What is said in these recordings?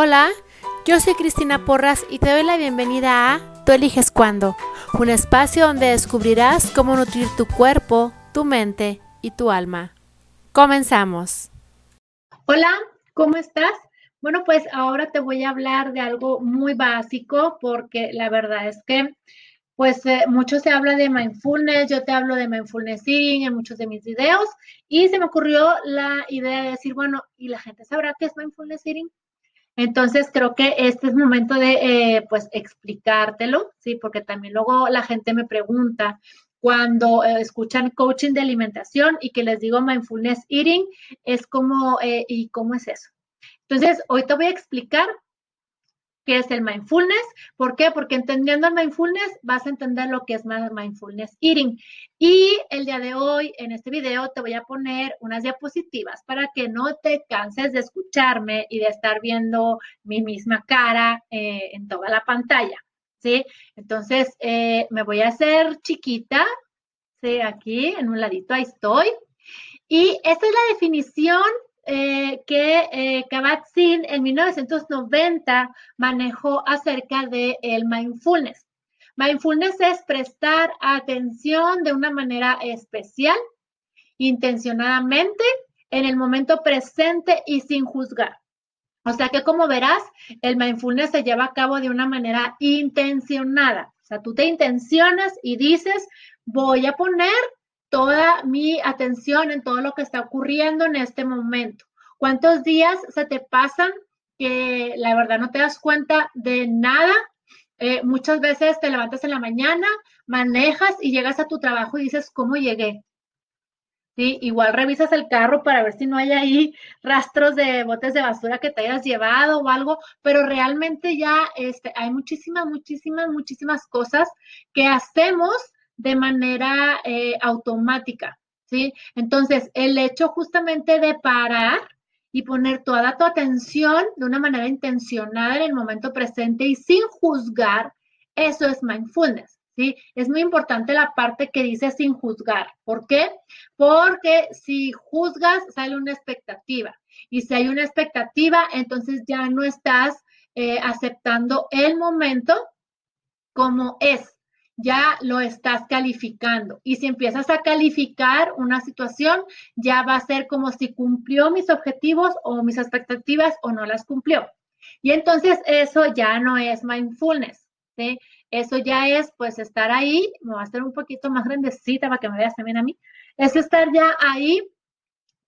Hola, yo soy Cristina Porras y te doy la bienvenida a Tú eliges cuándo, un espacio donde descubrirás cómo nutrir tu cuerpo, tu mente y tu alma. Comenzamos. Hola, ¿cómo estás? Bueno, pues ahora te voy a hablar de algo muy básico porque la verdad es que pues eh, mucho se habla de mindfulness, yo te hablo de mindfulness eating en muchos de mis videos y se me ocurrió la idea de decir, bueno, ¿y la gente sabrá qué es mindfulness eating? Entonces creo que este es momento de eh, pues explicártelo, ¿sí? Porque también luego la gente me pregunta cuando eh, escuchan coaching de alimentación y que les digo mindfulness eating, es como, ¿y cómo es eso? Entonces, hoy te voy a explicar qué es el mindfulness. ¿Por qué? Porque entendiendo el mindfulness vas a entender lo que es mindfulness eating. Y el día de hoy, en este video, te voy a poner unas diapositivas para que no te canses de escucharme y de estar viendo mi misma cara eh, en toda la pantalla. ¿Sí? Entonces, eh, me voy a hacer chiquita. ¿Sí? Aquí, en un ladito, ahí estoy. Y esta es la definición eh, que eh, Kabat-Zinn en 1990 manejó acerca del el mindfulness. Mindfulness es prestar atención de una manera especial, intencionadamente, en el momento presente y sin juzgar. O sea que como verás, el mindfulness se lleva a cabo de una manera intencionada. O sea, tú te intencionas y dices, voy a poner toda mi atención en todo lo que está ocurriendo en este momento. ¿Cuántos días se te pasan que la verdad no te das cuenta de nada? Eh, muchas veces te levantas en la mañana, manejas y llegas a tu trabajo y dices, ¿cómo llegué? ¿Sí? Igual revisas el carro para ver si no hay ahí rastros de botes de basura que te hayas llevado o algo, pero realmente ya este, hay muchísimas, muchísimas, muchísimas cosas que hacemos de manera eh, automática, ¿sí? Entonces, el hecho justamente de parar y poner toda tu atención de una manera intencionada en el momento presente y sin juzgar, eso es mindfulness. ¿Sí? Es muy importante la parte que dice sin juzgar. ¿Por qué? Porque si juzgas, sale una expectativa. Y si hay una expectativa, entonces ya no estás eh, aceptando el momento como es ya lo estás calificando. Y si empiezas a calificar una situación, ya va a ser como si cumplió mis objetivos o mis expectativas o no las cumplió. Y entonces eso ya no es mindfulness, ¿sí? Eso ya es pues estar ahí, me va a hacer un poquito más grandecita para que me veas también a mí, es estar ya ahí,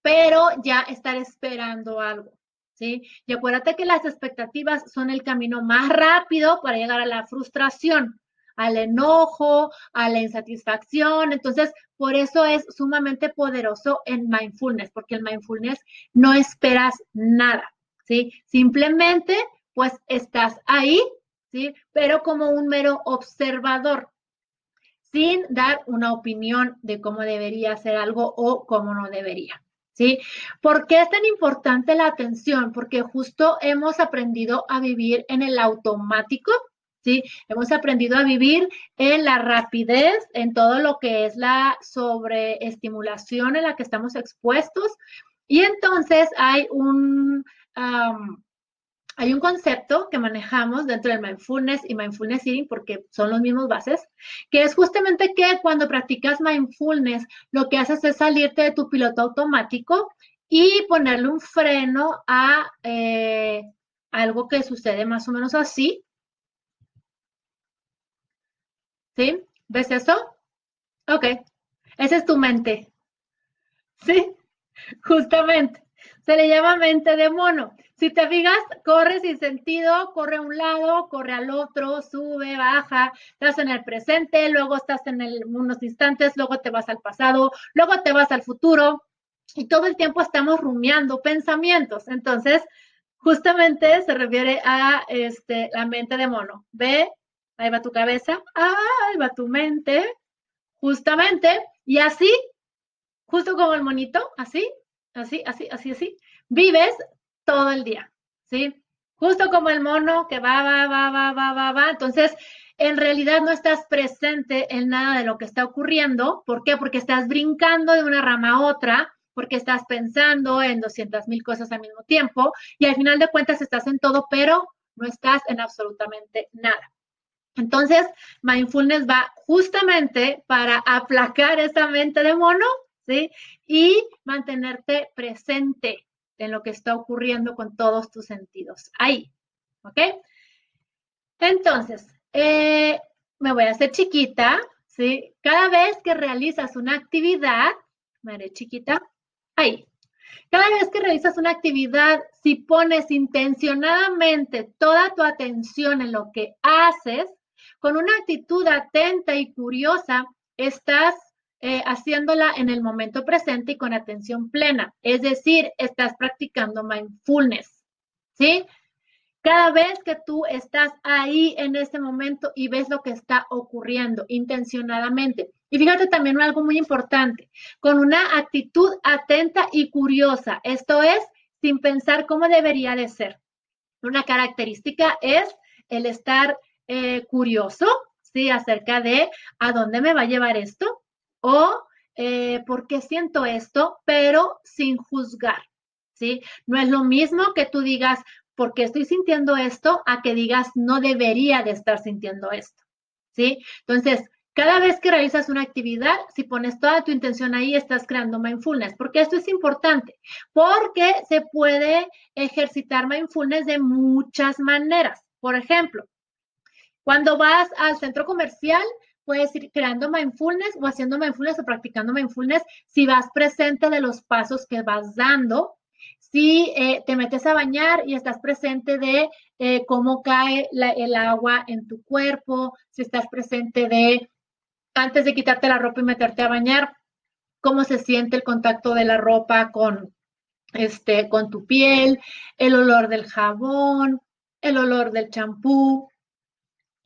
pero ya estar esperando algo. ¿Sí? Y acuérdate que las expectativas son el camino más rápido para llegar a la frustración al enojo, a la insatisfacción. Entonces, por eso es sumamente poderoso en mindfulness, porque el mindfulness no esperas nada, ¿sí? Simplemente, pues estás ahí, ¿sí? Pero como un mero observador, sin dar una opinión de cómo debería ser algo o cómo no debería. ¿Sí? ¿Por qué es tan importante la atención? Porque justo hemos aprendido a vivir en el automático ¿sí? Hemos aprendido a vivir en la rapidez, en todo lo que es la sobreestimulación en la que estamos expuestos. Y entonces hay un, hay un concepto que manejamos dentro del mindfulness y mindfulness eating, porque son los mismos bases, que es justamente que cuando practicas mindfulness, lo que haces es salirte de tu piloto automático y ponerle un freno a eh, algo que sucede más o menos así, ¿Ves eso? Ok. Esa es tu mente. ¿Sí? Justamente. Se le llama mente de mono. Si te fijas, corre sin sentido, corre a un lado, corre al otro, sube, baja, estás en el presente, luego estás en unos instantes, luego te vas al pasado, luego te vas al futuro y todo el tiempo estamos rumiando pensamientos. Entonces, justamente se refiere a este, la mente de mono. Ve ahí va tu cabeza, ahí va tu mente, justamente, y así, justo como el monito, así, así, así, así, así, vives todo el día, ¿sí? Justo como el mono que va, va, va, va, va, va, va. Entonces, en realidad no estás presente en nada de lo que está ocurriendo. ¿Por qué? Porque estás brincando de una rama a otra porque estás pensando en 200 mil cosas al mismo tiempo y al final de cuentas estás en todo, pero no estás en absolutamente nada. Entonces, mindfulness va justamente para aplacar esa mente de mono, ¿sí? Y mantenerte presente en lo que está ocurriendo con todos tus sentidos. Ahí, ¿ok? Entonces, eh, me voy a hacer chiquita, ¿sí? Cada vez que realizas una actividad, me haré chiquita, ahí. Cada vez que realizas una actividad, si pones intencionadamente toda tu atención en lo que haces, con una actitud atenta y curiosa, estás eh, haciéndola en el momento presente y con atención plena. Es decir, estás practicando mindfulness. ¿Sí? Cada vez que tú estás ahí en este momento y ves lo que está ocurriendo intencionadamente. Y fíjate también algo muy importante, con una actitud atenta y curiosa. Esto es, sin pensar cómo debería de ser. Una característica es el estar eh, curioso, ¿sí? Acerca de a dónde me va a llevar esto o eh, por qué siento esto, pero sin juzgar, ¿sí? No es lo mismo que tú digas, ¿por qué estoy sintiendo esto? A que digas, no debería de estar sintiendo esto, ¿sí? Entonces, cada vez que realizas una actividad, si pones toda tu intención ahí, estás creando mindfulness, porque esto es importante, porque se puede ejercitar mindfulness de muchas maneras. Por ejemplo, cuando vas al centro comercial, puedes ir creando mindfulness o haciendo mindfulness o practicando mindfulness si vas presente de los pasos que vas dando. Si eh, te metes a bañar y estás presente de eh, cómo cae el agua en tu cuerpo, si estás presente de antes de quitarte la ropa y meterte a bañar, cómo se siente el contacto de la ropa con, este, con tu piel, el olor del jabón, el olor del champú,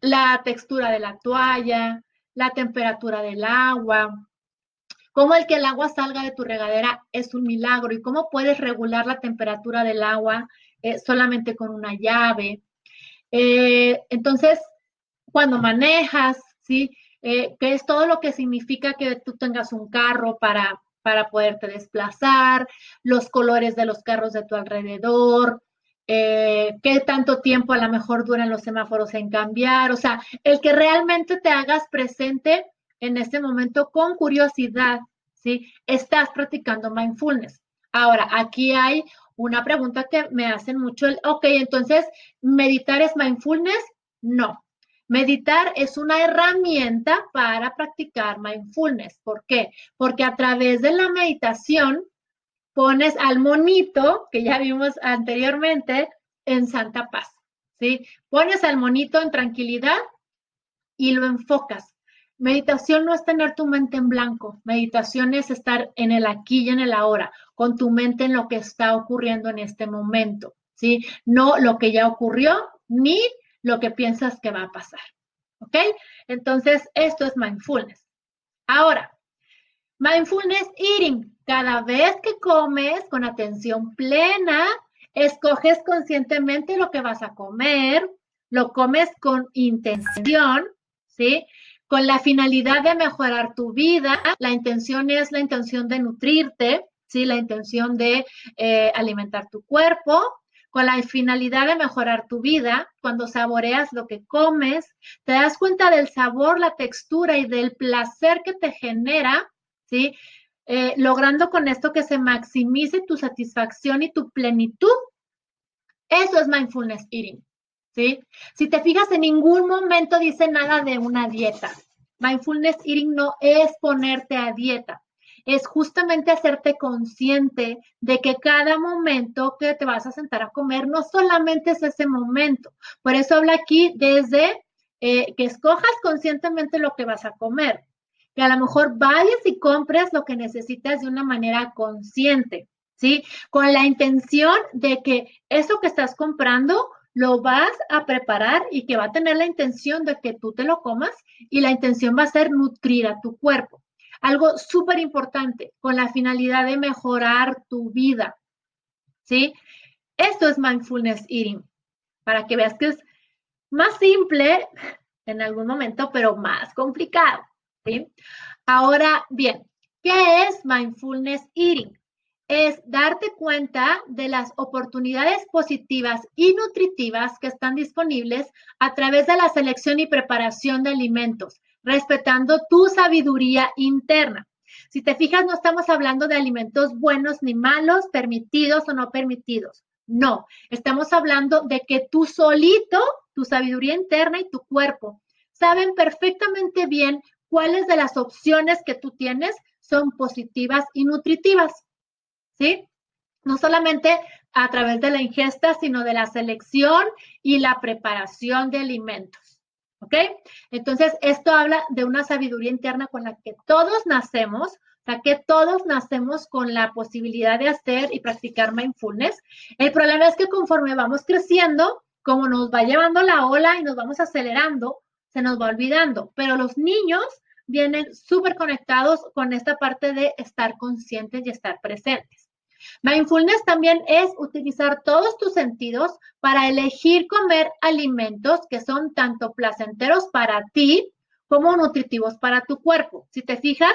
la textura de la toalla, la temperatura del agua, cómo el que el agua salga de tu regadera es un milagro y cómo puedes regular la temperatura del agua eh, solamente con una llave. Eh, entonces, cuando manejas, ¿sí? Eh, ¿Qué es todo lo que significa que tú tengas un carro para, para poderte desplazar, los colores de los carros de tu alrededor, eh, qué tanto tiempo a lo mejor duran los semáforos en cambiar, o sea, el que realmente te hagas presente en este momento con curiosidad, ¿sí? Estás practicando mindfulness. Ahora, aquí hay una pregunta que me hacen mucho, el, ok, entonces, ¿meditar es mindfulness? No. Meditar es una herramienta para practicar mindfulness. ¿Por qué? Porque a través de la meditación pones al monito, que ya vimos anteriormente, en santa paz, ¿sí? Pones al monito en tranquilidad y lo enfocas. Meditación no es tener tu mente en blanco, meditación es estar en el aquí y en el ahora, con tu mente en lo que está ocurriendo en este momento, ¿sí? No lo que ya ocurrió ni lo que piensas que va a pasar, ¿ok? Entonces, esto es mindfulness. Ahora, mindfulness eating, cada vez que comes con atención plena, escoges conscientemente lo que vas a comer, lo comes con intención, ¿sí? Con la finalidad de mejorar tu vida. La intención es la intención de nutrirte, ¿sí? La intención de eh, alimentar tu cuerpo. Con la finalidad de mejorar tu vida, cuando saboreas lo que comes, te das cuenta del sabor, la textura y del placer que te genera, Eh, logrando con esto que se maximice tu satisfacción y tu plenitud. Eso es mindfulness eating, ¿sí? Si te fijas, en ningún momento dice nada de una dieta. Mindfulness eating no es ponerte a dieta, es justamente hacerte consciente de que cada momento que te vas a sentar a comer no solamente es ese momento. Por eso habla aquí desde eh, que escojas conscientemente lo que vas a comer que a lo mejor vayas y compres lo que necesitas de una manera consciente, ¿sí? Con la intención de que eso que estás comprando lo vas a preparar y que va a tener la intención de que tú te lo comas y la intención va a ser nutrir a tu cuerpo. Algo súper importante, con la finalidad de mejorar tu vida, ¿sí? Esto es mindfulness eating, para que veas que es más simple en algún momento, pero más complicado. Ahora bien, ¿qué es mindfulness eating? es darte cuenta de las oportunidades positivas y nutritivas que están disponibles a través de la selección y preparación de alimentos, respetando tu sabiduría interna. Si te fijas, no estamos hablando de alimentos buenos ni malos, permitidos o no permitidos. No, estamos hablando de que tú solito, tu sabiduría interna y tu cuerpo saben perfectamente bien cuáles de las opciones que tú tienes son positivas y nutritivas. ¿sí? No solamente a través de la ingesta, sino de la selección y la preparación de alimentos. ¿Ok? Entonces, esto habla de una sabiduría interna con la que todos nacemos, o sea, que todos nacemos con la posibilidad de hacer y practicar mindfulness. El problema es que conforme vamos creciendo, como nos va llevando la ola y nos vamos acelerando, se nos va olvidando. Pero los niños vienen súper conectados con esta parte de estar conscientes y estar presentes. Mindfulness también es utilizar todos tus sentidos para elegir comer alimentos que son tanto placenteros para ti como nutritivos para tu cuerpo. Si te fijas,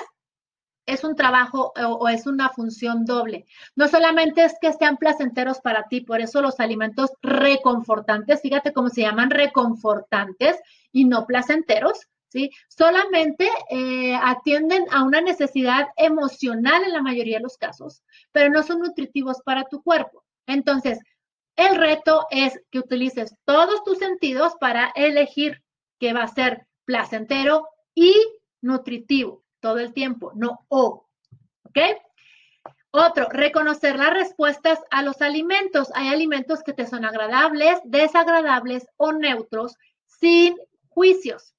es un trabajo o, es una función doble. No solamente es que sean placenteros para ti, por eso los alimentos reconfortantes, fíjate cómo se llaman reconfortantes y no placenteros, ¿sí? Solamente eh, atienden a una necesidad emocional en la mayoría de los casos, pero no son nutritivos para tu cuerpo. Entonces, el reto es que utilices todos tus sentidos para elegir qué va a ser placentero y nutritivo todo el tiempo, no o. ¿Ok? Otro, reconocer las respuestas a los alimentos. Hay alimentos que te son agradables, desagradables o neutros sin juicios.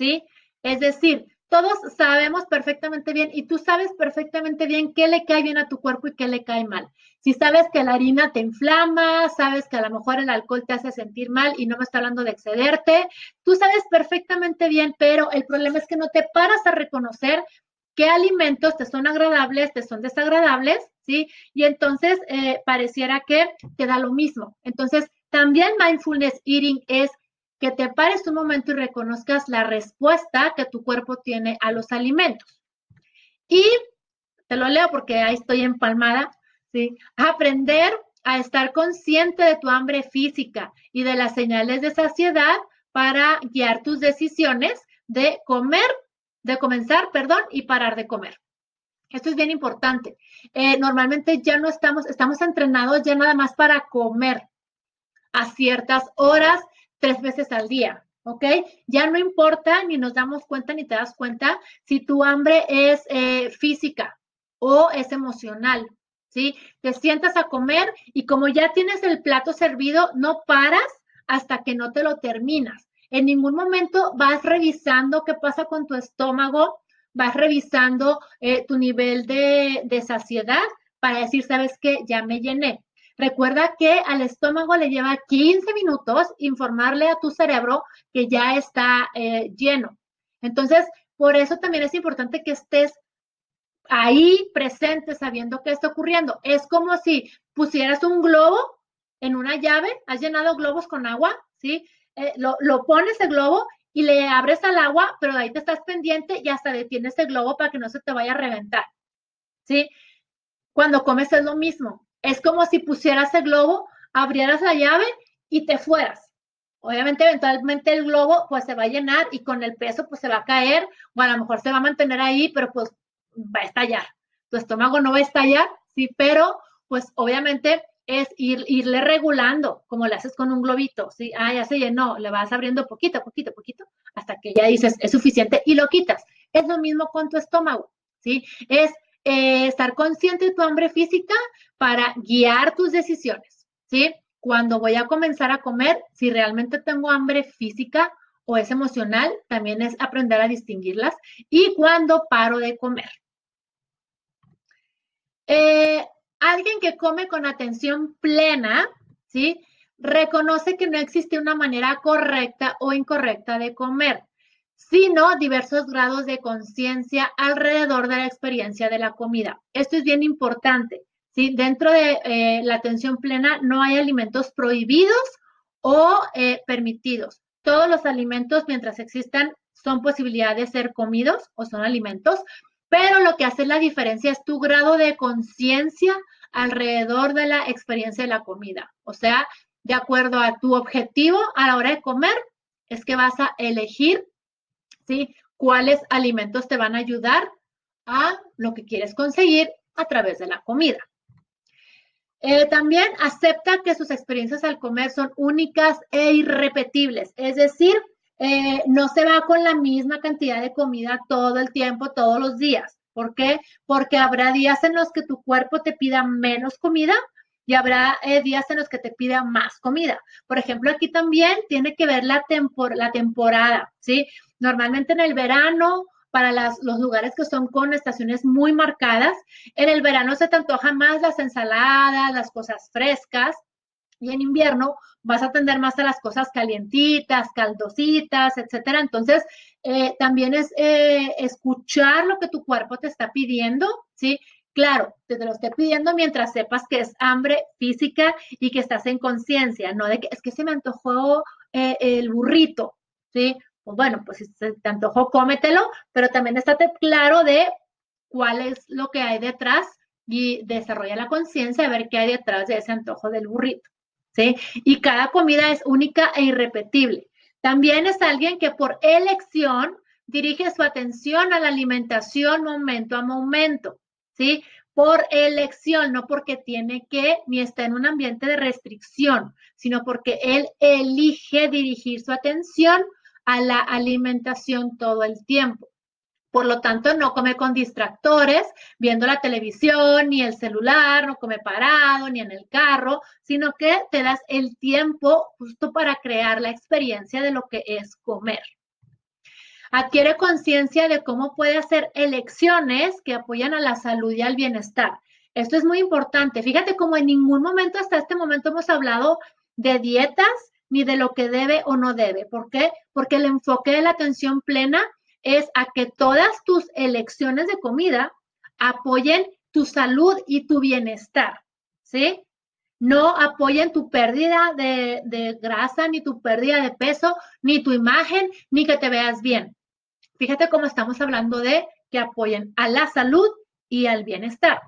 ¿Sí? Es decir, todos sabemos perfectamente bien y tú sabes perfectamente bien qué le cae bien a tu cuerpo y qué le cae mal. Si sabes que la harina te inflama, sabes que a lo mejor el alcohol te hace sentir mal y no me está hablando de excederte, tú sabes perfectamente bien, pero el problema es que no te paras a reconocer qué alimentos te son agradables, te son desagradables, ¿sí? Y entonces eh, pareciera que te da lo mismo. Entonces, también mindfulness eating es que te pares un momento y reconozcas la respuesta que tu cuerpo tiene a los alimentos. Y te lo leo porque ahí estoy empalmada, ¿sí? Aprender a estar consciente de tu hambre física y de las señales de saciedad para guiar tus decisiones de comer, de comenzar, perdón, y parar de comer. Esto es bien importante. Eh, normalmente ya no estamos, estamos entrenados ya nada más para comer a ciertas horas tres veces al día, ¿ok? Ya no importa, ni nos damos cuenta, ni te das cuenta si tu hambre es eh, física o es emocional, ¿sí? Te sientas a comer y como ya tienes el plato servido, no paras hasta que no te lo terminas. En ningún momento vas revisando qué pasa con tu estómago, vas revisando eh, tu nivel de, de saciedad para decir, ¿sabes qué? Ya me llené. Recuerda que al estómago le lleva 15 minutos informarle a tu cerebro que ya está eh, lleno. Entonces, por eso también es importante que estés ahí presente sabiendo qué está ocurriendo. Es como si pusieras un globo en una llave, has llenado globos con agua, ¿sí? Eh, lo, lo, pones el globo y le abres al agua, pero de ahí te estás pendiente y hasta detienes el globo para que no se te vaya a reventar, ¿sí? Cuando comes es lo mismo. Es como si pusieras el globo, abrieras la llave y te fueras. Obviamente, eventualmente el globo pues se va a llenar y con el peso pues se va a caer o a lo mejor se va a mantener ahí, pero pues va a estallar. Tu estómago no va a estallar, sí, pero pues obviamente es ir, irle regulando, como le haces con un globito, ¿sí? Ah, ya se llenó, le vas abriendo poquito, poquito, poquito, hasta que ya dices, es suficiente y lo quitas. Es lo mismo con tu estómago, ¿sí? Es eh, estar consciente de tu hambre física para guiar tus decisiones, ¿sí? Cuando voy a comenzar a comer, si realmente tengo hambre física o es emocional, también es aprender a distinguirlas y cuando paro de comer. Eh, alguien que come con atención plena, ¿sí? Reconoce que no existe una manera correcta o incorrecta de comer sino diversos grados de conciencia alrededor de la experiencia de la comida. Esto es bien importante. ¿sí? Dentro de eh, la atención plena no hay alimentos prohibidos o eh, permitidos. Todos los alimentos, mientras existan, son posibilidades de ser comidos o son alimentos, pero lo que hace la diferencia es tu grado de conciencia alrededor de la experiencia de la comida. O sea, de acuerdo a tu objetivo a la hora de comer, es que vas a elegir, Cuáles alimentos te van a ayudar a lo que quieres conseguir a través de la comida. Eh, también acepta que sus experiencias al comer son únicas e irrepetibles, es decir, eh, no se va con la misma cantidad de comida todo el tiempo, todos los días. ¿Por qué? Porque habrá días en los que tu cuerpo te pida menos comida y habrá eh, días en los que te pida más comida. Por ejemplo, aquí también tiene que ver la, temporada, ¿sí? Normalmente en el verano para los lugares que son con estaciones muy marcadas. En el verano se te antojan más las ensaladas, las cosas frescas. Y en invierno vas a tender más a las cosas calientitas, caldositas, etcétera. Entonces, eh, también es eh, escuchar lo que tu cuerpo te está pidiendo, ¿sí? Claro, te, lo esté pidiendo mientras sepas que es hambre física y que estás en conciencia, no de que es que se me antojó eh, el burrito, ¿sí? Pues bueno, pues si se te antojó, cómetelo, pero también estate claro de cuál es lo que hay detrás y desarrolla la conciencia de ver qué hay detrás de ese antojo del burrito, ¿sí? Y cada comida es única e irrepetible. También es alguien que por elección dirige su atención a la alimentación momento a momento, ¿sí? Por elección, no porque tiene que ni está en un ambiente de restricción, sino porque él elige dirigir su atención a la alimentación todo el tiempo. Por lo tanto, no come con distractores, viendo la televisión, ni el celular, no come parado, ni en el carro, sino que te das el tiempo justo para crear la experiencia de lo que es comer. Adquiere conciencia de cómo puede hacer elecciones que apoyan a la salud y al bienestar. Esto es muy importante. Fíjate cómo en ningún momento hasta este momento hemos hablado de dietas ni de lo que debe o no debe. ¿Por qué? Porque el enfoque de la atención plena es a que todas tus elecciones de comida apoyen tu salud y tu bienestar, ¿sí? No apoyen tu pérdida de, de, grasa, ni tu pérdida de peso, ni tu imagen, ni que te veas bien. Fíjate cómo estamos hablando de que apoyen a la salud y al bienestar.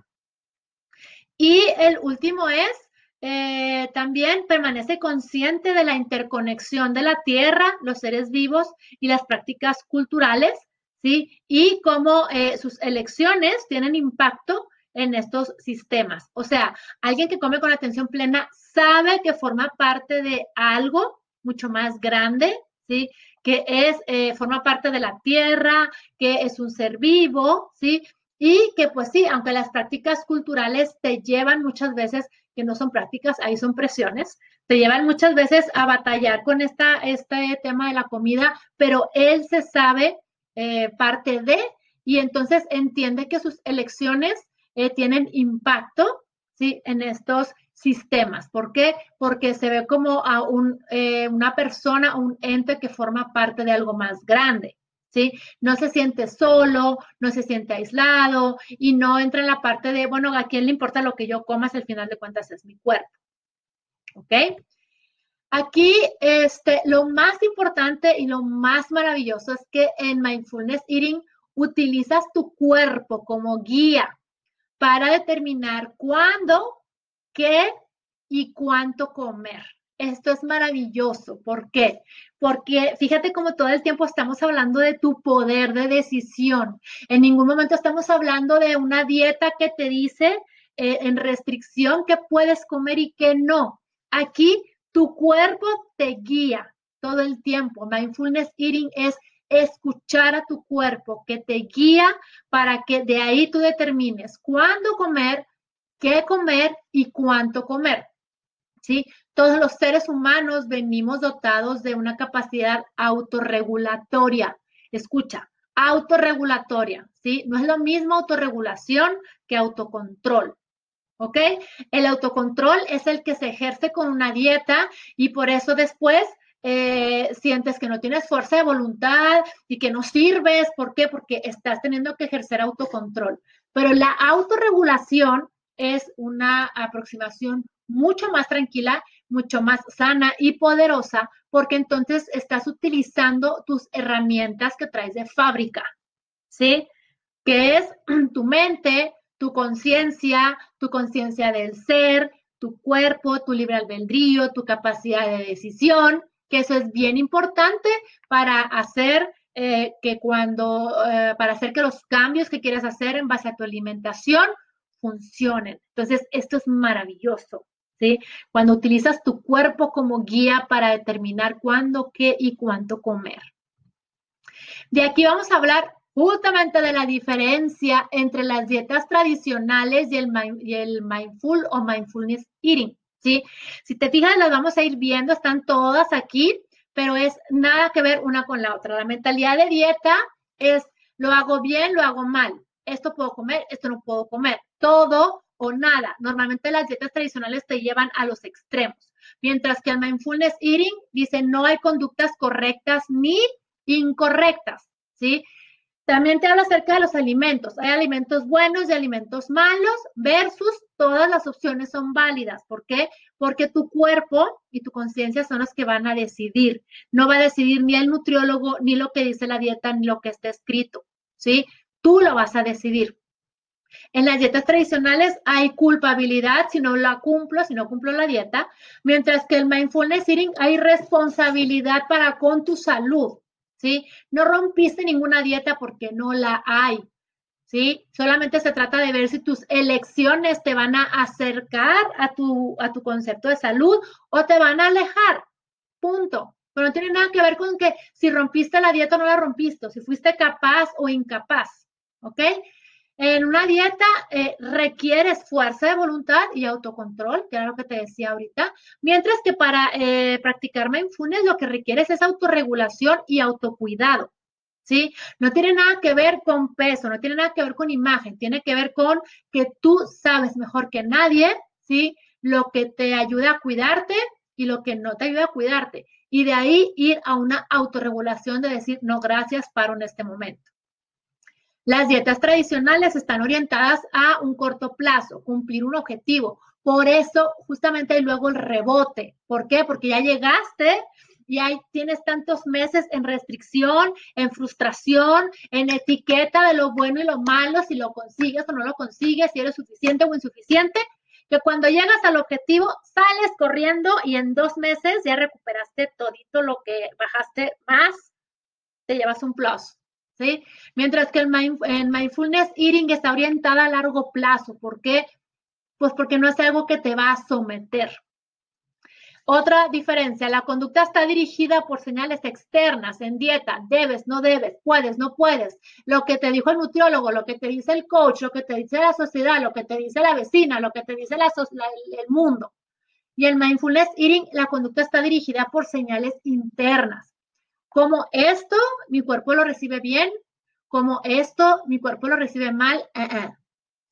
Y el último es eh, también permanece consciente de la interconexión de la tierra, los seres vivos y las prácticas culturales, ¿sí? Y cómo eh, sus elecciones tienen impacto en estos sistemas. O sea, alguien que come con atención plena sabe que forma parte de algo mucho más grande, ¿sí? Que es, eh, forma parte de la tierra, que es un ser vivo, ¿sí? Y que pues sí, aunque las prácticas culturales te llevan muchas veces que no son prácticas, ahí son presiones, te llevan muchas veces a batallar con esta, este tema de la comida, pero él se sabe eh, parte de y entonces entiende que sus elecciones eh, tienen impacto ¿sí? en estos sistemas. ¿Por qué? Porque se ve como a un, eh, una persona, un ente que forma parte de algo más grande. ¿sí? No se siente solo, no se siente aislado y no entra en la parte de, bueno, ¿a quién le importa lo que yo coma al final de cuentas es mi cuerpo? ¿Ok? Aquí, este, lo más importante y lo más maravilloso es que en Mindfulness Eating utilizas tu cuerpo como guía para determinar cuándo, qué y cuánto comer. Esto es maravilloso. ¿Por qué? Porque fíjate como todo el tiempo estamos hablando de tu poder de decisión. En ningún momento estamos hablando de una dieta que te dice eh, en restricción qué puedes comer y qué no. Aquí tu cuerpo te guía todo el tiempo. Mindfulness eating es escuchar a tu cuerpo que te guía para que de ahí tú determines cuándo comer, qué comer y cuánto comer. ¿Sí? Todos los seres humanos venimos dotados de una capacidad autorregulatoria. Escucha, autorregulatoria, ¿sí? No es lo mismo autorregulación que autocontrol. ¿Ok? El autocontrol es el que se ejerce con una dieta y por eso después eh, sientes que no tienes fuerza de voluntad y que no sirves. ¿Por qué? Porque estás teniendo que ejercer autocontrol. Pero la autorregulación es una aproximación mucho más tranquila, mucho más sana y poderosa, porque entonces estás utilizando tus herramientas que traes de fábrica, ¿sí? que es tu mente, tu conciencia, tu conciencia del ser, tu cuerpo, tu libre albedrío, tu capacidad de decisión, que eso es bien importante para hacer eh, que cuando, eh, para hacer que los cambios que quieras hacer en base a tu alimentación funcionen. Entonces, esto es maravilloso. ¿Sí? Cuando utilizas tu cuerpo como guía para determinar cuándo, qué y cuánto comer. De aquí vamos a hablar justamente de la diferencia entre las dietas tradicionales y el, y el mindful o mindfulness eating. ¿sí? Si te fijas, las vamos a ir viendo, están todas aquí, pero es nada que ver una con la otra. La mentalidad de dieta es lo hago bien, lo hago mal. Esto puedo comer, esto no puedo comer. Todo o nada. Normalmente las dietas tradicionales te llevan a los extremos. Mientras que el mindfulness eating dice no hay conductas correctas ni incorrectas, ¿sí? También te habla acerca de los alimentos. Hay alimentos buenos y alimentos malos versus todas las opciones son válidas. ¿Por qué? Porque tu cuerpo y tu conciencia son los que van a decidir. No va a decidir ni el nutriólogo, ni lo que dice la dieta, ni lo que está escrito. ¿Sí? Tú lo vas a decidir. En las dietas tradicionales hay culpabilidad si no la cumplo, si no cumplo la dieta, mientras que el mindfulness eating hay responsabilidad para con tu salud. ¿sí? No rompiste ninguna dieta porque no la hay, ¿sí? Solamente se trata de ver si tus elecciones te van a acercar a tu, a tu concepto de salud o te van a alejar, punto. Pero no tiene nada que ver con que si rompiste la dieta o no la rompiste, si fuiste capaz o incapaz, ¿ok? En una dieta eh, requieres fuerza de voluntad y autocontrol, que era lo que te decía ahorita, mientras que para eh, practicar mindfulness lo que requieres es autorregulación y autocuidado. ¿Sí? No tiene nada que ver con peso, no tiene nada que ver con imagen, tiene que ver con que tú sabes mejor que nadie, ¿sí? Lo que te ayuda a cuidarte y lo que no te ayuda a cuidarte. Y de ahí ir a una autorregulación de decir, no, gracias, paro en este momento. Las dietas tradicionales están orientadas a un corto plazo, cumplir un objetivo. Por eso, justamente hay luego el rebote. ¿Por qué? Porque ya llegaste y ahí tienes tantos meses en restricción, en frustración, en etiqueta de lo bueno y lo malo, si lo consigues o no lo consigues, si eres suficiente o insuficiente, que cuando llegas al objetivo sales corriendo y en dos meses ya recuperaste todito lo que bajaste más, te llevas un plus. Mientras que el, mindfulness eating está orientada a largo plazo. ¿Por qué? Pues porque no es algo que te va a someter. Otra diferencia, la conducta está dirigida por señales externas en dieta, debes, no debes, puedes, no puedes. Lo que te dijo el nutriólogo, lo que te dice el coach, lo que te dice la sociedad, lo que te dice la vecina, lo que te dice el mundo. Y el mindfulness eating, la conducta está dirigida por señales internas como esto mi cuerpo lo recibe bien, como esto mi cuerpo lo recibe mal, eh, eh,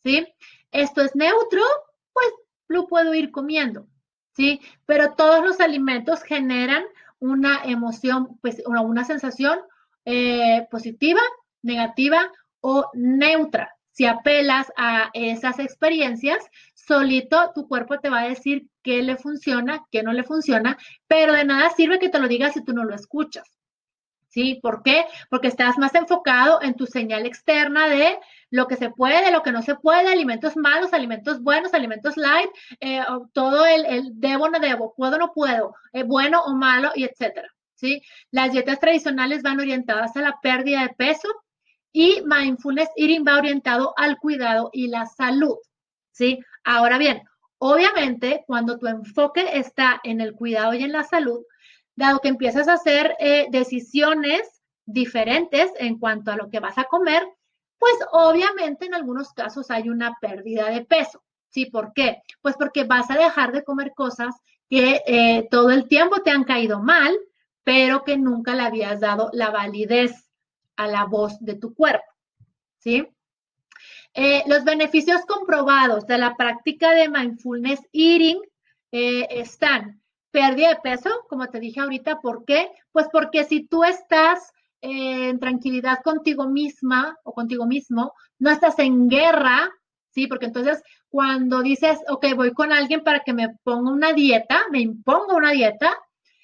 ¿sí? Esto es neutro, pues lo puedo ir comiendo, ¿sí? Pero todos los alimentos generan una emoción, pues una, una sensación eh, positiva, negativa o neutra. Si apelas a esas experiencias, solito tu cuerpo te va a decir qué le funciona, qué no le funciona, pero de nada sirve que te lo digas si tú no lo escuchas. ¿Sí? ¿Por qué? Porque estás más enfocado en tu señal externa de lo que se puede, lo que no se puede, alimentos malos, alimentos buenos, alimentos light, eh, todo el, el, debo, no debo, puedo, no puedo, eh, bueno o malo, y etcétera. ¿Sí? Las dietas tradicionales van orientadas a la pérdida de peso y mindfulness eating va orientado al cuidado y la salud. ¿Sí? Ahora bien, obviamente, cuando tu enfoque está en el cuidado y en la salud, dado que empiezas a hacer eh, decisiones diferentes en cuanto a lo que vas a comer, pues obviamente en algunos casos hay una pérdida de peso. ¿Sí? ¿Por qué? Pues porque vas a dejar de comer cosas que eh, todo el tiempo te han caído mal, pero que nunca le habías dado la validez a la voz de tu cuerpo. ¿Sí? Eh, los beneficios comprobados de la práctica de mindfulness eating están pérdida de peso, como te dije ahorita, ¿por qué? Pues porque si tú estás en tranquilidad contigo misma o contigo mismo, no estás en guerra, ¿sí? Porque entonces cuando dices, ok, voy con alguien para que me ponga una dieta, me imponga una dieta,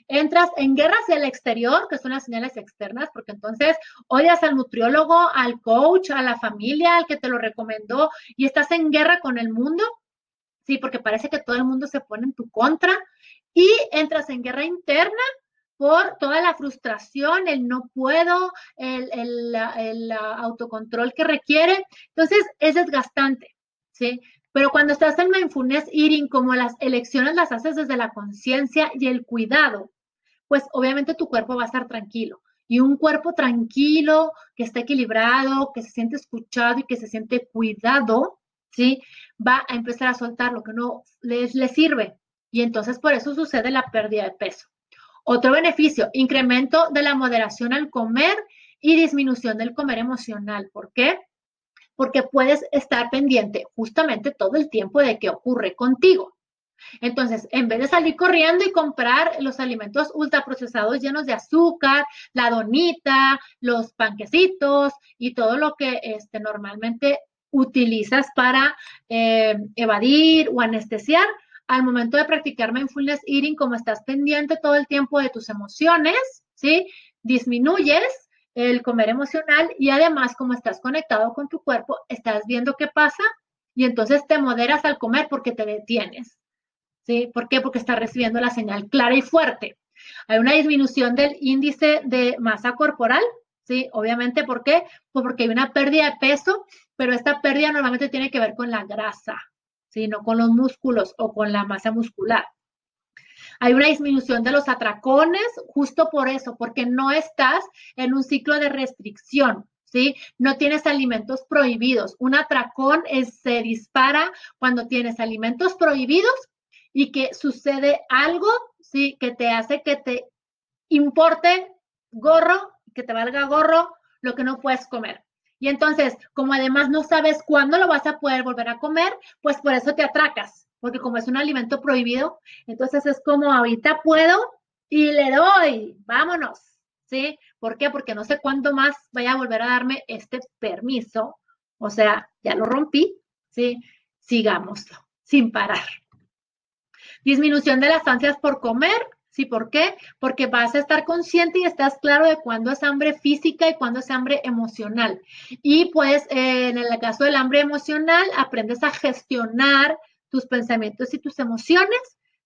entras en guerra hacia el exterior, que son las señales externas, porque entonces odias al nutriólogo, al coach, a la familia, al que te lo recomendó y estás en guerra con el mundo, sí, porque parece que todo el mundo se pone en tu contra y entras en guerra interna por toda la frustración, el no puedo, el, el, autocontrol que requiere. Entonces, es desgastante, ¿sí? Pero cuando estás en mindfulness eating, como las elecciones las haces desde la conciencia y el cuidado, pues obviamente tu cuerpo va a estar tranquilo. Y un cuerpo tranquilo, que está equilibrado, que se siente escuchado y que se siente cuidado, ¿sí? Va a empezar a soltar lo que no les, les sirve. Y entonces por eso sucede la pérdida de peso. Otro beneficio, incremento de la moderación al comer y disminución del comer emocional. ¿Por qué? Porque puedes estar pendiente justamente todo el tiempo de qué ocurre contigo. Entonces, en vez de salir corriendo y comprar los alimentos ultraprocesados llenos de azúcar, la donita, los panquecitos y todo lo que este, normalmente utilizas para eh, evadir o anestesiar, al momento de practicar mindfulness eating, como estás pendiente todo el tiempo de tus emociones, ¿sí? Disminuyes el comer emocional y además como estás conectado con tu cuerpo, estás viendo qué pasa y entonces te moderas al comer porque te detienes. ¿Sí? ¿Por qué? Porque estás recibiendo la señal clara y fuerte. Hay una disminución del índice de masa corporal, ¿sí? Obviamente, ¿por qué? Pues porque hay una pérdida de peso, pero esta pérdida normalmente tiene que ver con la grasa, sino con los músculos o con la masa muscular. Hay una disminución de los atracones justo por eso, porque no estás en un ciclo de restricción, ¿sí? No tienes alimentos prohibidos. Un atracón se dispara cuando tienes alimentos prohibidos y que sucede algo, ¿sí? Que te hace que te importe gorro, que te valga gorro lo que no puedes comer. Y entonces, como además no sabes cuándo lo vas a poder volver a comer, pues por eso te atracas, porque como es un alimento prohibido, entonces es como ahorita puedo y le doy, vámonos, ¿sí? ¿Por qué? Porque no sé cuándo más vaya a volver a darme este permiso, o sea, ya lo rompí, ¿sí? Sigámoslo, sin parar. Disminución de las ansias por comer, ¿Sí? ¿Por qué? Porque vas a estar consciente y estás claro de cuándo es hambre física y cuándo es hambre emocional. Y pues en el caso del hambre emocional, aprendes a gestionar tus pensamientos y tus emociones,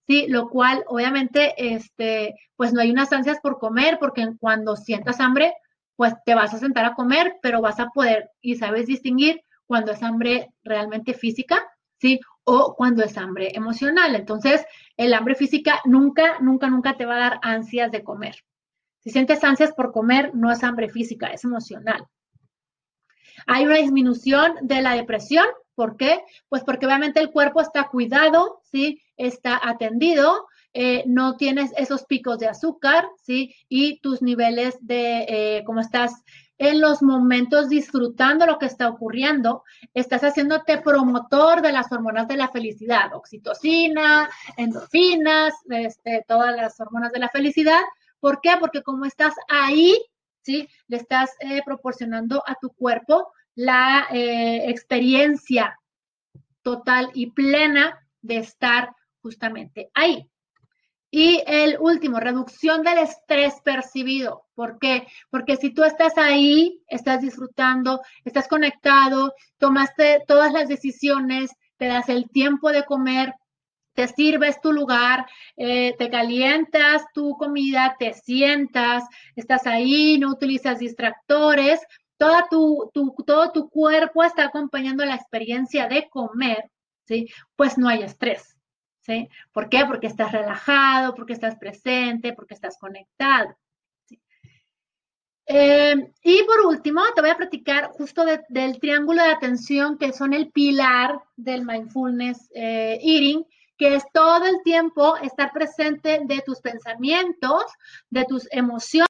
¿sí? Lo cual obviamente, este, pues no hay unas ansias por comer, porque cuando sientas hambre, pues te vas a sentar a comer, pero vas a poder y sabes distinguir cuando es hambre realmente física, ¿sí? O cuando es hambre emocional. Entonces, el hambre física nunca, nunca, nunca te va a dar ansias de comer. Si sientes ansias por comer, no es hambre física, es emocional. Hay una disminución de la depresión. ¿Por qué? Pues porque obviamente el cuerpo está cuidado, ¿sí? Está atendido, eh, no tienes esos picos de azúcar, ¿sí? Y tus niveles de, eh, como estás en los momentos disfrutando lo que está ocurriendo, estás haciéndote promotor de las hormonas de la felicidad, oxitocina, endorfinas, este, todas las hormonas de la felicidad. ¿Por qué? Porque como estás ahí, ¿sí? Le estás eh, proporcionando a tu cuerpo la eh, experiencia total y plena de estar justamente ahí. Y el último, reducción del estrés percibido. ¿Por qué? Porque si tú estás ahí, estás disfrutando, estás conectado, tomaste todas las decisiones, te das el tiempo de comer, te sirves tu lugar, eh, te calientas tu comida, te sientas, estás ahí, no utilizas distractores, toda tu, todo tu cuerpo está acompañando la experiencia de comer, ¿sí? Pues no hay estrés. ¿Por qué? Porque estás relajado, porque estás presente, porque estás conectado. Eh, y por último, te voy a platicar justo del triángulo de atención, que son el pilar del mindfulness eh, eating, que es todo el tiempo estar presente de tus pensamientos, de tus emociones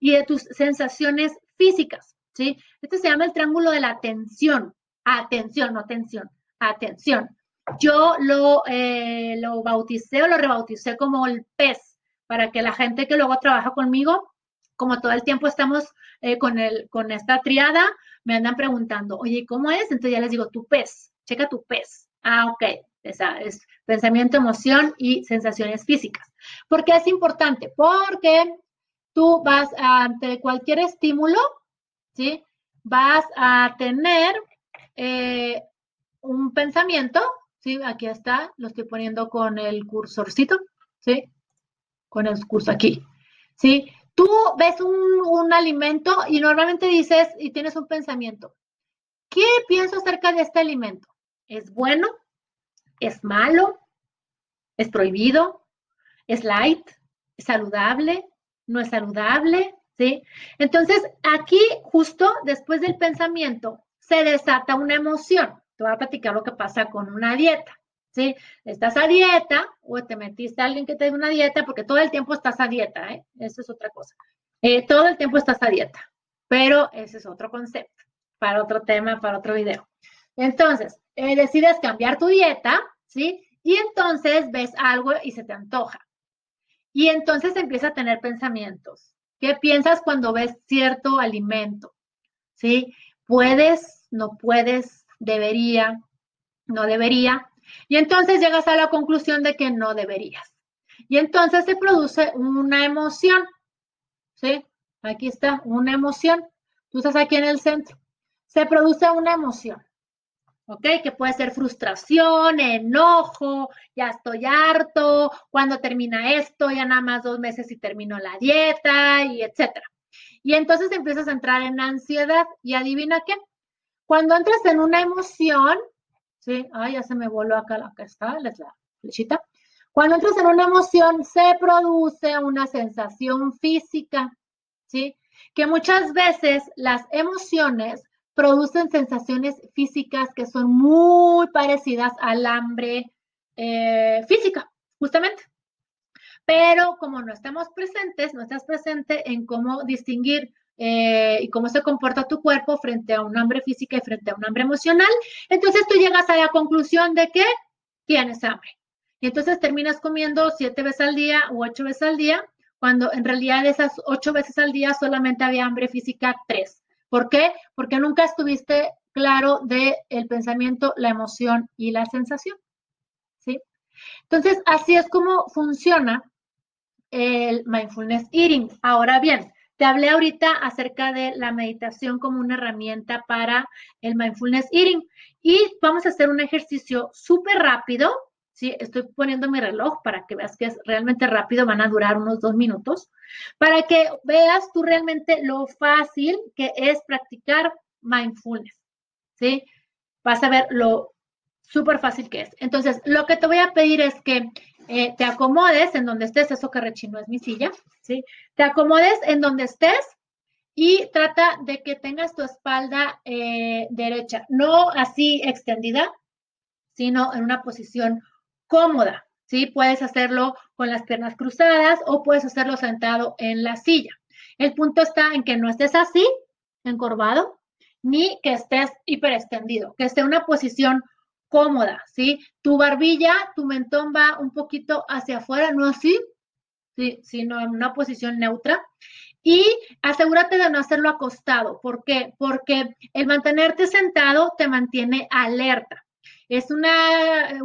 y de tus sensaciones físicas. ¿sí? Este se llama el triángulo de la atención. Atención, no tensión. Atención. Yo lo, eh, lo bauticé o lo rebauticé como el pez, para que la gente que luego trabaja conmigo, como todo el tiempo estamos eh, con, el, con esta triada, me andan preguntando, oye, ¿cómo es? Entonces ya les digo, tu pez, checa tu pez, Ah, ok. Es pensamiento, emoción y sensaciones físicas. ¿Por qué es importante? Porque tú vas ante cualquier estímulo, ¿sí? Vas a tener eh, un pensamiento, Aquí está, lo estoy poniendo con el cursorcito, ¿sí? Con el curso aquí, ¿sí? Tú ves un, un alimento y normalmente dices y tienes un pensamiento. ¿Qué pienso acerca de este alimento? ¿Es bueno? ¿Es malo? ¿Es prohibido? ¿Es light? ¿Es saludable? ¿No es saludable? ¿Sí? Entonces, aquí, justo después del pensamiento, se desata una emoción. Te voy a platicar lo que pasa con una dieta. ¿Sí? Estás a dieta o te metiste a alguien que te dé una dieta porque todo el tiempo estás a dieta, ¿eh? Eso es otra cosa. Eh, todo el tiempo estás a dieta, pero ese es otro concepto para otro tema, para otro video. Entonces, eh, decides cambiar tu dieta, ¿sí? Y entonces ves algo y se te antoja. Y entonces empieza a tener pensamientos. ¿Qué piensas cuando ves cierto alimento? ¿Sí? ¿Puedes? ¿No puedes? ¿Debería? ¿No debería? Y entonces llegas a la conclusión de que no deberías. Y entonces se produce una emoción. ¿Sí? Aquí está, una emoción. Tú estás aquí en el centro. Se produce una emoción. ¿ok? Que puede ser frustración, enojo, ya estoy harto, cuando termina esto, ya nada más dos meses y termino la dieta, y etcétera. Y entonces empiezas a entrar en ansiedad y adivina qué. Cuando entras en una emoción, ¿sí? Ay, ya se me voló acá, acá está, la flechita. Cuando entras en una emoción, se produce una sensación física, ¿sí? Que muchas veces las emociones producen sensaciones físicas que son muy parecidas al hambre eh, física, justamente. Pero como no estamos presentes, no estás presente en cómo distinguir eh, y cómo se comporta tu cuerpo frente a un hambre física y frente a un hambre emocional, entonces tú llegas a la conclusión de que tienes hambre. Y entonces terminas comiendo siete veces al día u ocho veces al día, cuando en realidad de esas ocho veces al día solamente había hambre física tres. ¿Por qué? Porque nunca estuviste claro del el pensamiento, la emoción y la sensación. ¿Sí? Entonces, así es como funciona el mindfulness eating. Ahora bien, te hablé ahorita acerca de la meditación como una herramienta para el mindfulness eating y vamos a hacer un ejercicio súper rápido ¿sí? Estoy poniendo mi reloj para que veas que es realmente rápido, van a durar unos dos minutos, para que veas tú realmente lo fácil que es practicar mindfulness, ¿sí? Vas a ver lo súper fácil que es. Entonces, lo que te voy a pedir es que eh, te acomodes en donde estés, eso que rechino es mi silla, ¿sí? Te acomodes en donde estés y trata de que tengas tu espalda eh, derecha, no así extendida, sino en una posición cómoda, ¿sí? Puedes hacerlo con las piernas cruzadas o puedes hacerlo sentado en la silla. El punto está en que no estés así, encorvado, ni que estés hiperextendido, que esté en una posición cómoda, ¿sí? Tu barbilla, tu mentón va un poquito hacia afuera, no así, ¿sí? sino en una posición neutra. Y asegúrate de no hacerlo acostado. ¿Por qué? Porque el mantenerte sentado te mantiene alerta. Es un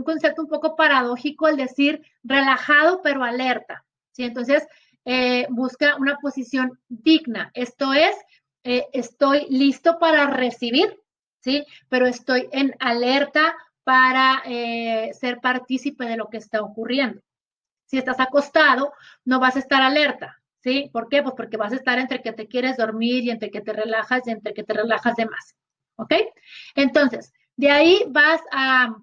concepto un poco paradójico el decir relajado pero alerta. ¿sí? Entonces, eh, busca una posición digna. Esto es, eh, estoy listo para recibir, ¿sí? Pero estoy en alerta para eh, ser partícipe de lo que está ocurriendo. Si estás acostado, no vas a estar alerta, ¿sí? ¿Por qué? Pues porque vas a estar entre que te quieres dormir y entre que te relajas y entre que te relajas de más, ¿ok? Entonces, de ahí vas a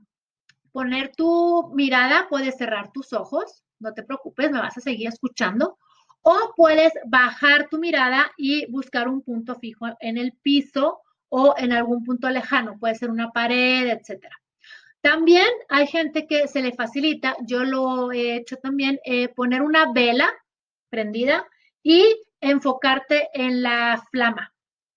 poner tu mirada, puedes cerrar tus ojos, no te preocupes, me vas a seguir escuchando. O puedes bajar tu mirada y buscar un punto fijo en el piso o en algún punto lejano, puede ser una pared, etcétera. También hay gente que se le facilita, yo lo he hecho también, eh, poner una vela prendida y enfocarte en la flama.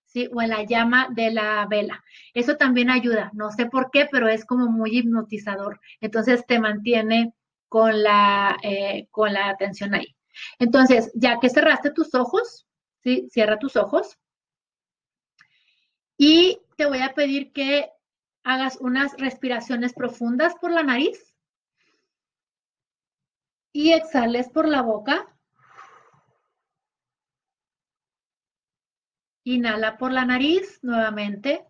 ¿sí? O en la llama de la vela. Eso también ayuda, no sé por qué, pero es como muy hipnotizador. Entonces te mantiene con la, eh, con la atención ahí. Entonces, ya que cerraste tus ojos, ¿sí? Cierra tus ojos. Y te voy a pedir que hagas unas respiraciones profundas por la nariz y exhales por la boca. Inhala por la nariz nuevamente.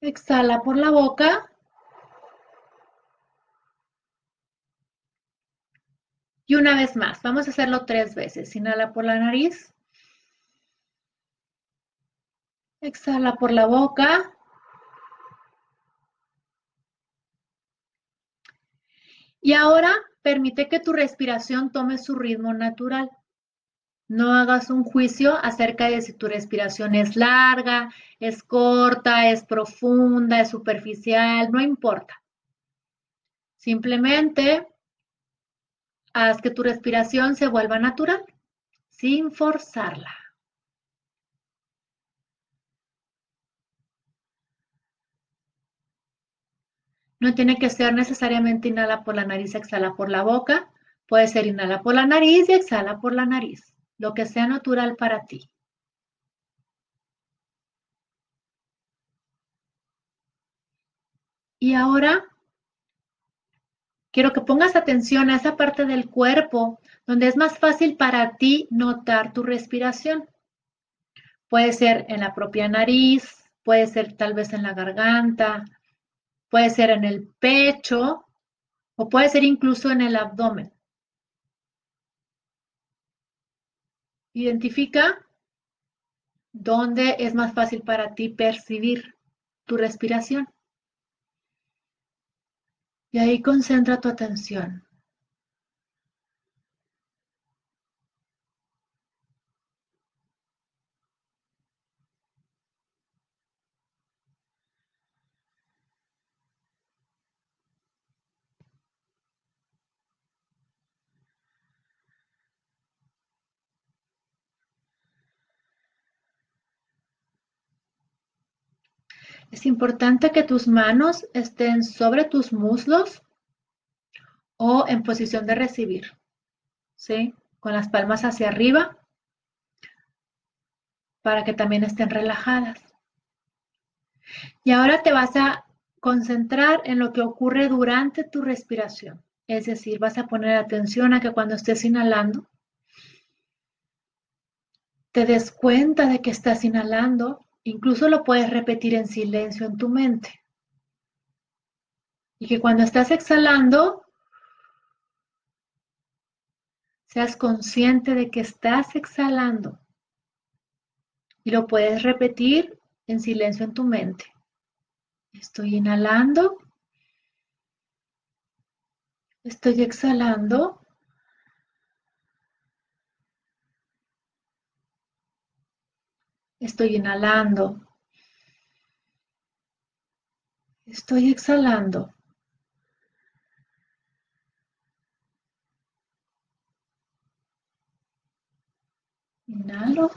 Exhala por la boca. Y una vez más, vamos a hacerlo tres veces. Inhala por la nariz. Exhala por la boca. Y ahora permite que tu respiración tome su ritmo natural. No hagas un juicio acerca de si tu respiración es larga, es corta, es profunda, es superficial, no importa. Simplemente haz que tu respiración se vuelva natural, sin forzarla. No tiene que ser necesariamente inhala por la nariz, exhala por la boca. Puede ser inhala por la nariz y exhala por la nariz. Lo que sea natural para ti. Y ahora quiero que pongas atención a esa parte del cuerpo donde es más fácil para ti notar tu respiración. Puede ser en la propia nariz, puede ser tal vez en la garganta, Puede ser en el pecho o puede ser incluso en el abdomen. Identifica dónde es más fácil para ti percibir tu respiración. Y ahí concentra tu atención. Es importante que tus manos estén sobre tus muslos o en posición de recibir, ¿sí? Con las palmas hacia arriba para que también estén relajadas. Y ahora te vas a concentrar en lo que ocurre durante tu respiración. Es decir, vas a poner atención a que cuando estés inhalando, te des cuenta de que estás inhalando Incluso lo puedes repetir en silencio en tu mente. Y que cuando estás exhalando, seas consciente de que estás exhalando. Y lo puedes repetir en silencio en tu mente. Estoy inhalando. Estoy exhalando. Estoy inhalando. Estoy exhalando. Inhalo.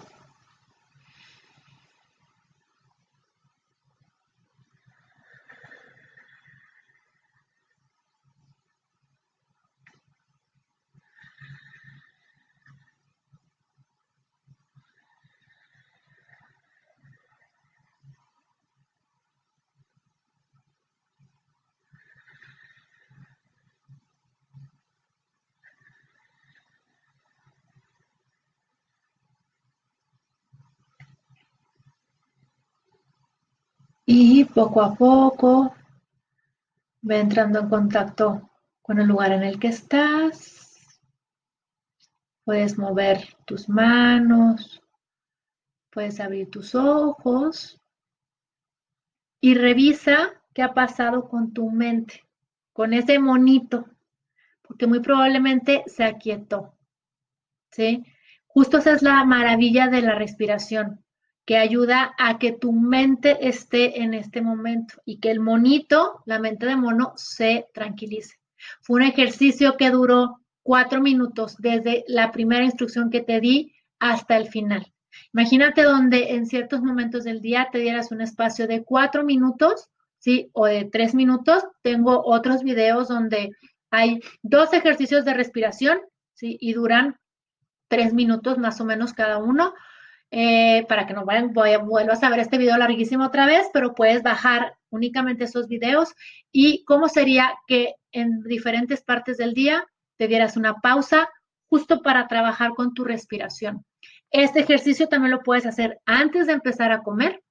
Y poco a poco ve entrando en contacto con el lugar en el que estás. Puedes mover tus manos, puedes abrir tus ojos y revisa qué ha pasado con tu mente, con ese monito, porque muy probablemente se aquietó. ¿Sí? Justo esa es la maravilla de la respiración que ayuda a que tu mente esté en este momento y que el monito, la mente de mono, se tranquilice. Fue un ejercicio que duró cuatro minutos desde la primera instrucción que te di hasta el final. Imagínate donde en ciertos momentos del día te dieras un espacio de cuatro minutos, ¿sí? O de tres minutos. Tengo otros videos donde hay dos ejercicios de respiración, ¿sí? Y duran tres minutos más o menos cada uno eh, para que no vayan, vuelvas a ver este video larguísimo otra vez, pero puedes bajar únicamente esos videos y cómo sería que en diferentes partes del día te dieras una pausa justo para trabajar con tu respiración. Este ejercicio también lo puedes hacer antes de empezar a comer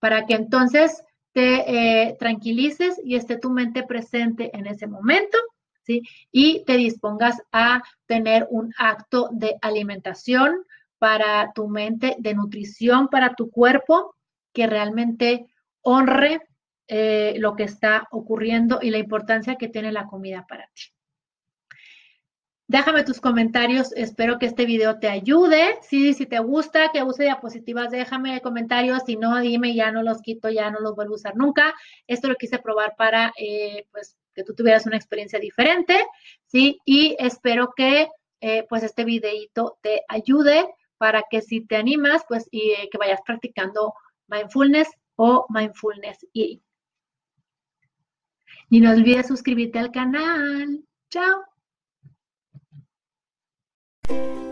para que entonces te eh, tranquilices y esté tu mente presente en ese momento, ¿sí? Y te dispongas a tener un acto de alimentación para tu mente, de nutrición para tu cuerpo, que realmente honre eh, lo que está ocurriendo y la importancia que tiene la comida para ti. Déjame tus comentarios, espero que este video te ayude. Sí, si te gusta que use diapositivas, déjame comentarios. Si no, dime, ya no los quito, ya no los vuelvo a usar nunca. Esto lo quise probar para, eh, pues, que tú tuvieras una experiencia diferente, ¿sí? Y espero que, eh, pues, este videito te ayude para que si te animas, pues, y eh, que vayas practicando mindfulness o mindfulness y Ni no olvides suscribirte al canal. Chao.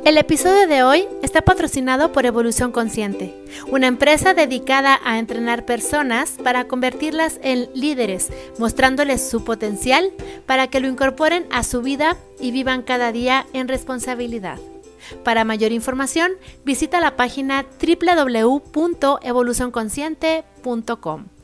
El episodio de hoy está patrocinado por Evolución Consciente, una empresa dedicada a entrenar personas para convertirlas en líderes, mostrándoles su potencial para que lo incorporen a su vida y vivan cada día en responsabilidad. Para mayor información, visita la página www.evolucionconsciente.com.